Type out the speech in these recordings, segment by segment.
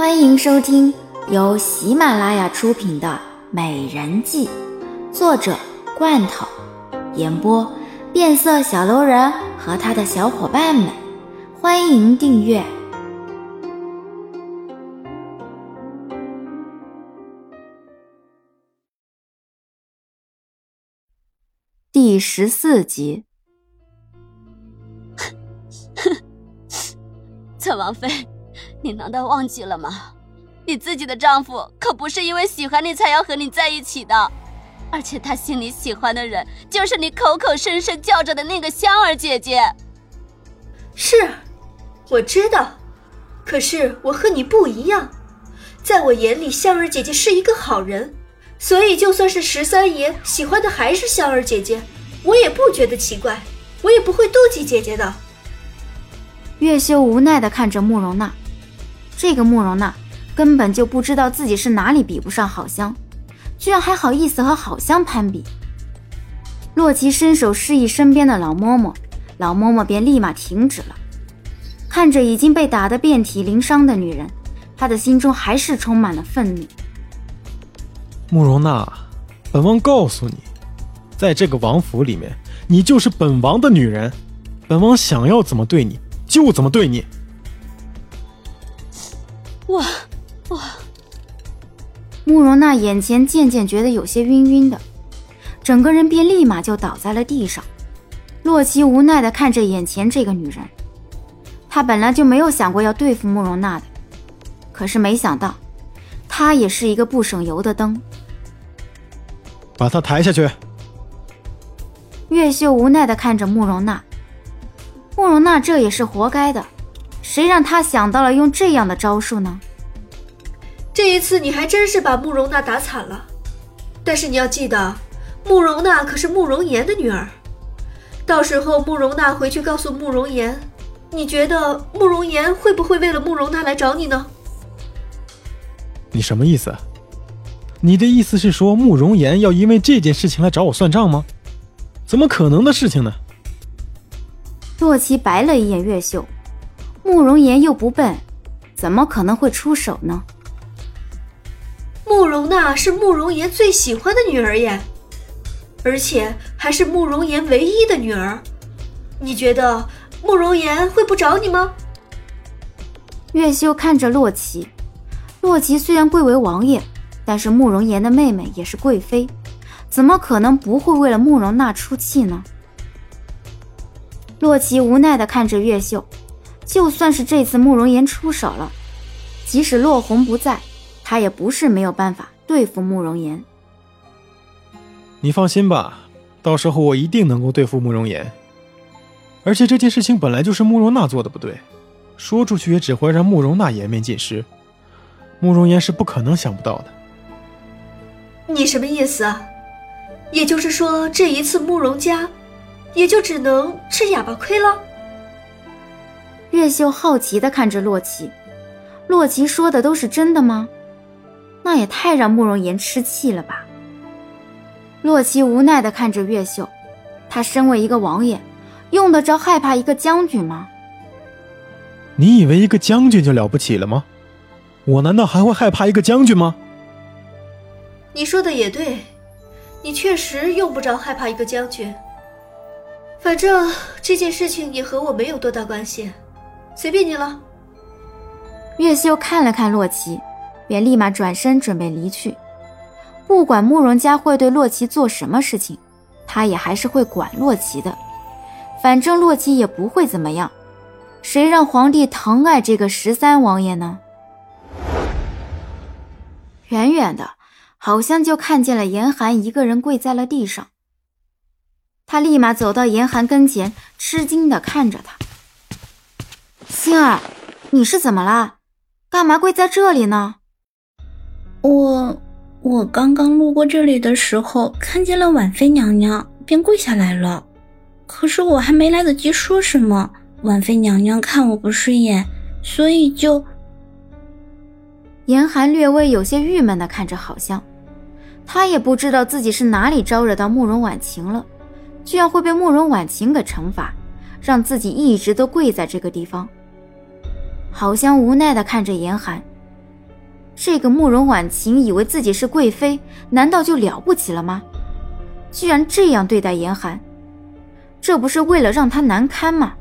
欢迎收听由喜马拉雅出品的《美人计》，作者罐头，演播变色小楼人和他的小伙伴们。欢迎订阅第十四集。哼 侧王妃，你难道忘记了吗？你自己的丈夫可不是因为喜欢你才要和你在一起的，而且他心里喜欢的人就是你口口声声叫着的那个香儿姐姐。是，我知道，可是我和你不一样，在我眼里，香儿姐姐是一个好人，所以就算是十三爷喜欢的还是香儿姐姐，我也不觉得奇怪，我也不会妒忌姐姐的。月秀无奈的看着慕容娜，这个慕容娜根本就不知道自己是哪里比不上好香，居然还好意思和好香攀比。洛奇伸手示意身边的老嬷嬷，老嬷嬷便立马停止了。看着已经被打得遍体鳞伤的女人，他的心中还是充满了愤怒。慕容娜，本王告诉你，在这个王府里面，你就是本王的女人，本王想要怎么对你。就怎么对你？我我，慕容娜眼前渐渐觉得有些晕晕的，整个人便立马就倒在了地上。洛奇无奈的看着眼前这个女人，他本来就没有想过要对付慕容娜的，可是没想到，她也是一个不省油的灯。把她抬下去。月秀无奈的看着慕容娜。慕容娜这也是活该的，谁让他想到了用这样的招数呢？这一次你还真是把慕容娜打惨了，但是你要记得，慕容娜可是慕容岩的女儿，到时候慕容娜回去告诉慕容岩，你觉得慕容岩会不会为了慕容娜来找你呢？你什么意思？你的意思是说慕容岩要因为这件事情来找我算账吗？怎么可能的事情呢？洛奇白了一眼月秀，慕容岩又不笨，怎么可能会出手呢？慕容娜是慕容岩最喜欢的女儿耶，而且还是慕容岩唯一的女儿，你觉得慕容岩会不找你吗？月秀看着洛奇，洛奇虽然贵为王爷，但是慕容岩的妹妹也是贵妃，怎么可能不会为了慕容娜出气呢？洛奇无奈的看着月秀，就算是这次慕容岩出手了，即使洛红不在，他也不是没有办法对付慕容岩。你放心吧，到时候我一定能够对付慕容岩。而且这件事情本来就是慕容娜做的不对，说出去也只会让慕容娜颜面尽失，慕容岩是不可能想不到的。你什么意思啊？也就是说，这一次慕容家？也就只能吃哑巴亏了。月秀好奇的看着洛奇，洛奇说的都是真的吗？那也太让慕容岩吃气了吧。洛奇无奈的看着月秀，他身为一个王爷，用得着害怕一个将军吗？你以为一个将军就了不起了吗？我难道还会害怕一个将军吗？你说的也对，你确实用不着害怕一个将军。反正这件事情也和我没有多大关系，随便你了。月秀看了看洛奇，便立马转身准备离去。不管慕容家会对洛奇做什么事情，他也还是会管洛奇的。反正洛奇也不会怎么样，谁让皇帝疼爱这个十三王爷呢？远远的，好像就看见了严寒一个人跪在了地上。他立马走到严寒跟前，吃惊的看着他：“星儿，你是怎么了？干嘛跪在这里呢？”“我……我刚刚路过这里的时候，看见了婉妃娘娘，便跪下来了。可是我还没来得及说什么，婉妃娘娘看我不顺眼，所以就……”严寒略微有些郁闷的看着好香，他也不知道自己是哪里招惹到慕容婉晴了。居然会被慕容婉晴给惩罚，让自己一直都跪在这个地方。好香无奈的看着严寒，这个慕容婉晴以为自己是贵妃，难道就了不起了吗？居然这样对待严寒，这不是为了让他难堪吗？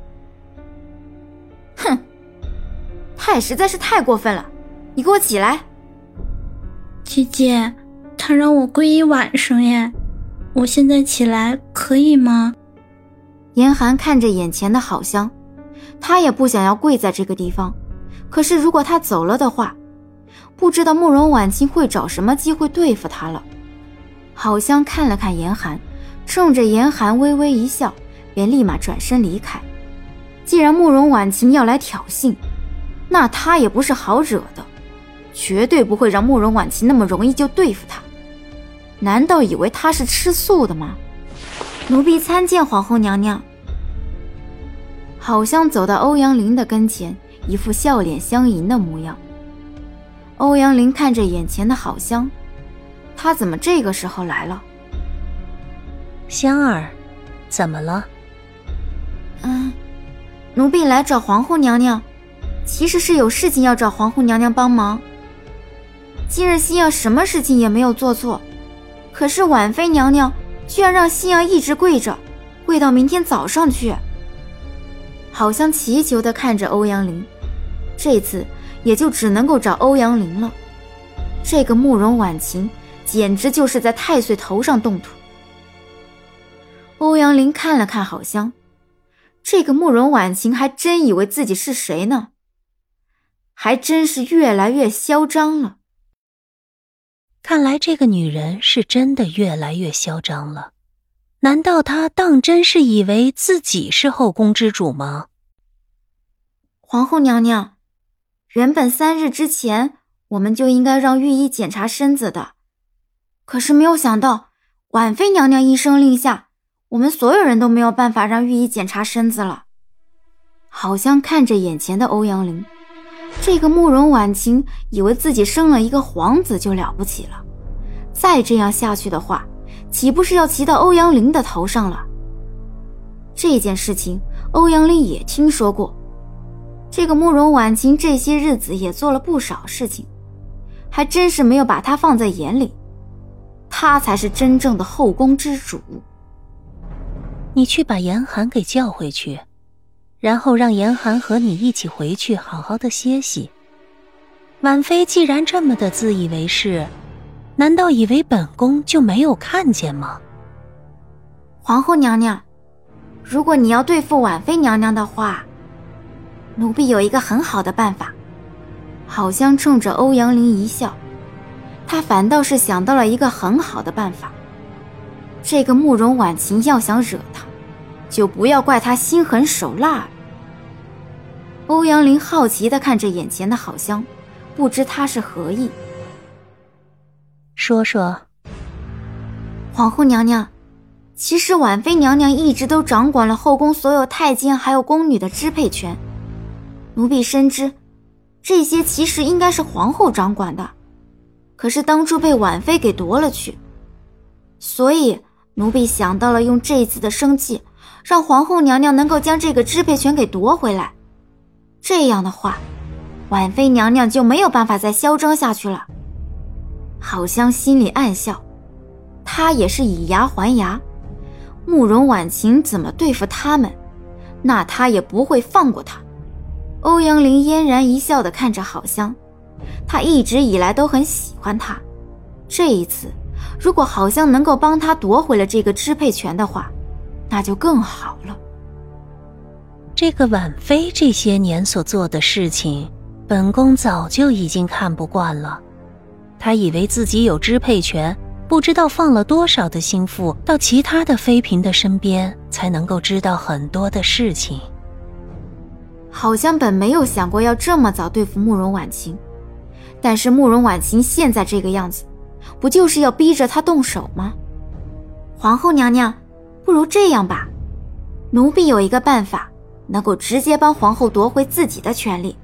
哼，太实在是太过分了！你给我起来！姐姐，他让我跪一晚上耶，我现在起来可以吗？严寒看着眼前的好香，他也不想要跪在这个地方，可是如果他走了的话，不知道慕容婉清会找什么机会对付他了。好香看了看严寒，冲着严寒微微一笑，便立马转身离开。既然慕容婉清要来挑衅，那他也不是好惹的，绝对不会让慕容婉清那么容易就对付他。难道以为他是吃素的吗？奴婢参见皇后娘娘。好香走到欧阳林的跟前，一副笑脸相迎的模样。欧阳林看着眼前的好香，他怎么这个时候来了？香儿，怎么了？嗯，奴婢来找皇后娘娘，其实是有事情要找皇后娘娘帮忙。今日心儿什么事情也没有做错，可是婉妃娘娘居然让心儿一直跪着，跪到明天早上去。好像祈求的看着欧阳林，这次。也就只能够找欧阳林了。这个慕容婉晴简直就是在太岁头上动土。欧阳林看了看好香，这个慕容婉晴还真以为自己是谁呢？还真是越来越嚣张了。看来这个女人是真的越来越嚣张了。难道她当真是以为自己是后宫之主吗？皇后娘娘。原本三日之前我们就应该让御医检查身子的，可是没有想到婉妃娘娘一声令下，我们所有人都没有办法让御医检查身子了。好像看着眼前的欧阳林，这个慕容婉晴以为自己生了一个皇子就了不起了，再这样下去的话，岂不是要骑到欧阳林的头上了？这件事情欧阳林也听说过。这个慕容婉晴这些日子也做了不少事情，还真是没有把她放在眼里。她才是真正的后宫之主。你去把严寒给叫回去，然后让严寒和你一起回去，好好的歇息。婉妃既然这么的自以为是，难道以为本宫就没有看见吗？皇后娘娘，如果你要对付婉妃娘娘的话。奴婢有一个很好的办法，好香冲着欧阳林一笑，他反倒是想到了一个很好的办法。这个慕容婉晴要想惹他，就不要怪他心狠手辣。欧阳林好奇的看着眼前的好香，不知他是何意。说说，皇后娘娘，其实婉妃娘娘一直都掌管了后宫所有太监还有宫女的支配权。奴婢深知，这些其实应该是皇后掌管的，可是当初被婉妃给夺了去，所以奴婢想到了用这一次的生气，让皇后娘娘能够将这个支配权给夺回来。这样的话，婉妃娘娘就没有办法再嚣张下去了。好香心里暗笑，她也是以牙还牙，慕容婉晴怎么对付他们，那她也不会放过她。欧阳林嫣然一笑的看着郝香，他一直以来都很喜欢她。这一次，如果好香能够帮他夺回了这个支配权的话，那就更好了。这个婉妃这些年所做的事情，本宫早就已经看不惯了。她以为自己有支配权，不知道放了多少的心腹到其他的妃嫔的身边，才能够知道很多的事情。好像本没有想过要这么早对付慕容婉晴，但是慕容婉晴现在这个样子，不就是要逼着她动手吗？皇后娘娘，不如这样吧，奴婢有一个办法，能够直接帮皇后夺回自己的权利。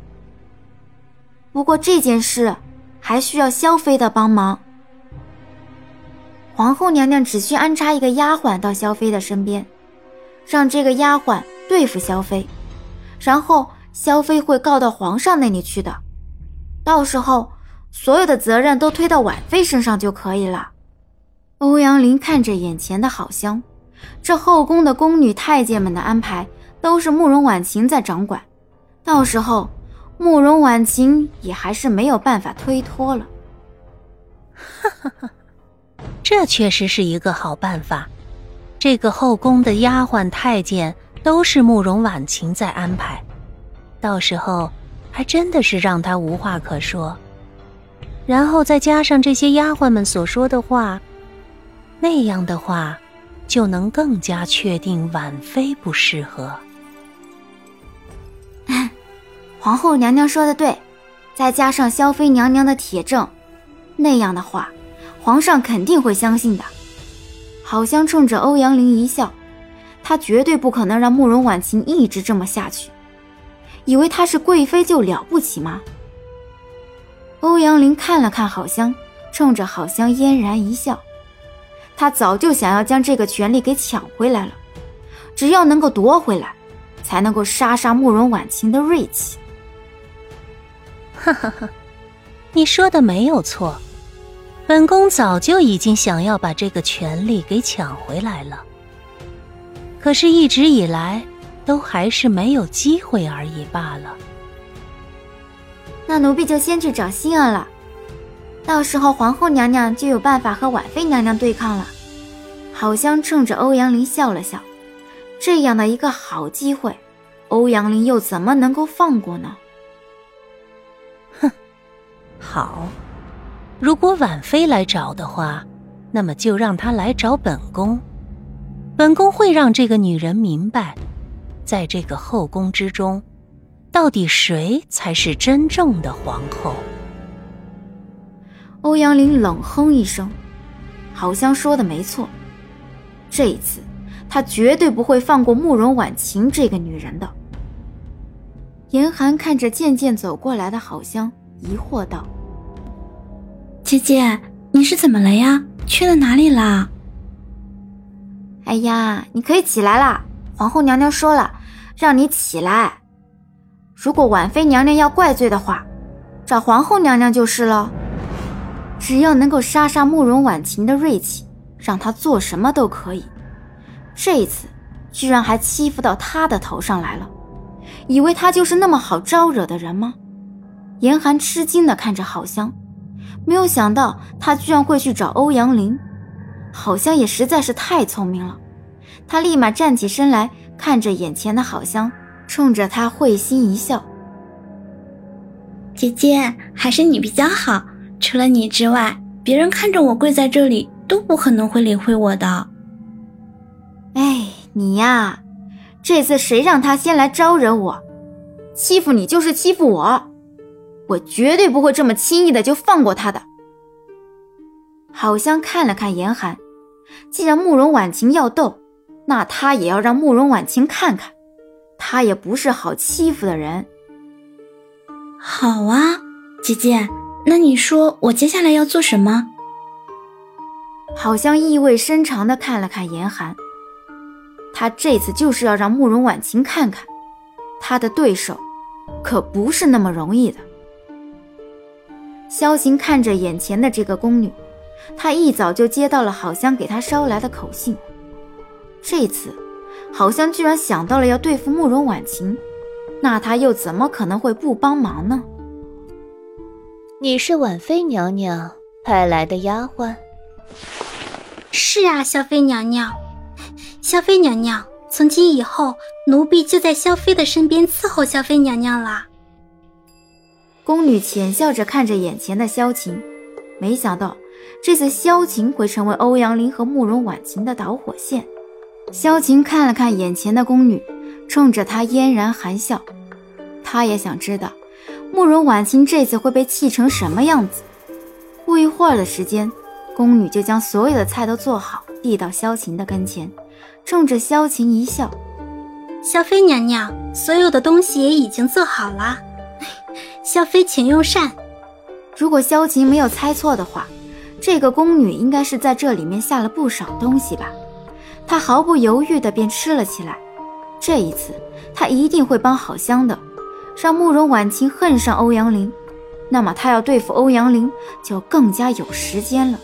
不过这件事还需要萧妃的帮忙。皇后娘娘只需安插一个丫鬟到萧妃的身边，让这个丫鬟对付萧妃。然后萧妃会告到皇上那里去的，到时候所有的责任都推到婉妃身上就可以了。欧阳林看着眼前的好香，这后宫的宫女太监们的安排都是慕容婉晴在掌管，到时候慕容婉晴也还是没有办法推脱了。哈哈哈，这确实是一个好办法。这个后宫的丫鬟太监都是慕容婉晴在安排，到时候还真的是让她无话可说。然后再加上这些丫鬟们所说的话，那样的话，就能更加确定婉妃不适合。皇后娘娘说的对，再加上萧妃娘娘的铁证，那样的话，皇上肯定会相信的。好像冲着欧阳林一笑，他绝对不可能让慕容婉晴一直这么下去。以为她是贵妃就了不起吗？欧阳林看了看郝香，冲着郝香嫣然一笑。他早就想要将这个权利给抢回来了，只要能够夺回来，才能够杀杀慕容婉晴的锐气。哈哈哈，你说的没有错。本宫早就已经想要把这个权利给抢回来了，可是，一直以来都还是没有机会而已罢了。那奴婢就先去找心儿了，到时候皇后娘娘就有办法和婉妃娘娘对抗了。好香冲着欧阳林笑了笑，这样的一个好机会，欧阳林又怎么能够放过呢？哼，好。如果婉妃来找的话，那么就让她来找本宫。本宫会让这个女人明白，在这个后宫之中，到底谁才是真正的皇后。欧阳林冷哼一声，好像说的没错。这一次，他绝对不会放过慕容婉晴这个女人的。严寒看着渐渐走过来的好香，疑惑道。姐姐，你是怎么了呀？去了哪里啦？哎呀，你可以起来啦！皇后娘娘说了，让你起来。如果婉妃娘娘要怪罪的话，找皇后娘娘就是了。只要能够杀杀慕容婉晴的锐气，让她做什么都可以。这一次，居然还欺负到她的头上来了，以为她就是那么好招惹的人吗？严寒吃惊的看着好香。没有想到他居然会去找欧阳林，好香也实在是太聪明了。他立马站起身来，看着眼前的好香，冲着他会心一笑：“姐姐，还是你比较好。除了你之外，别人看着我跪在这里，都不可能会理会我的。”哎，你呀，这次谁让他先来招惹我，欺负你就是欺负我。我绝对不会这么轻易的就放过他的。好香看了看严寒，既然慕容婉晴要斗，那他也要让慕容婉晴看看，他也不是好欺负的人。好啊，姐姐，那你说我接下来要做什么？好像意味深长的看了看严寒，他这次就是要让慕容婉晴看看，他的对手可不是那么容易的。萧晴看着眼前的这个宫女，她一早就接到了好香给他捎来的口信。这次，好香居然想到了要对付慕容婉晴，那她又怎么可能会不帮忙呢？你是婉妃娘娘派来的丫鬟？是啊，萧妃娘娘。萧妃娘娘，从今以后，奴婢就在萧妃的身边伺候萧妃娘娘了。宫女浅笑着看着眼前的萧晴，没想到这次萧晴会成为欧阳林和慕容婉晴的导火线。萧晴看了看眼前的宫女，冲着她嫣然含笑。她也想知道慕容婉晴这次会被气成什么样子。不一会儿的时间，宫女就将所有的菜都做好，递到萧晴的跟前，冲着萧晴一笑：“萧妃娘娘，所有的东西也已经做好了。”萧妃，请用膳。如果萧晴没有猜错的话，这个宫女应该是在这里面下了不少东西吧？她毫不犹豫的便吃了起来。这一次，她一定会帮好香的，让慕容婉晴恨上欧阳林。那么她要对付欧阳林就更加有时间了。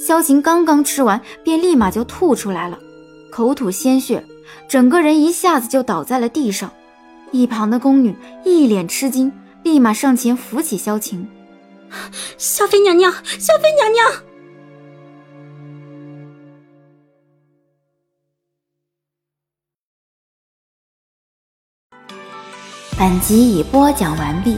萧晴刚刚吃完，便立马就吐出来了，口吐鲜血，整个人一下子就倒在了地上。一旁的宫女一脸吃惊，立马上前扶起萧晴。萧妃娘娘，萧妃娘娘。本集已播讲完毕。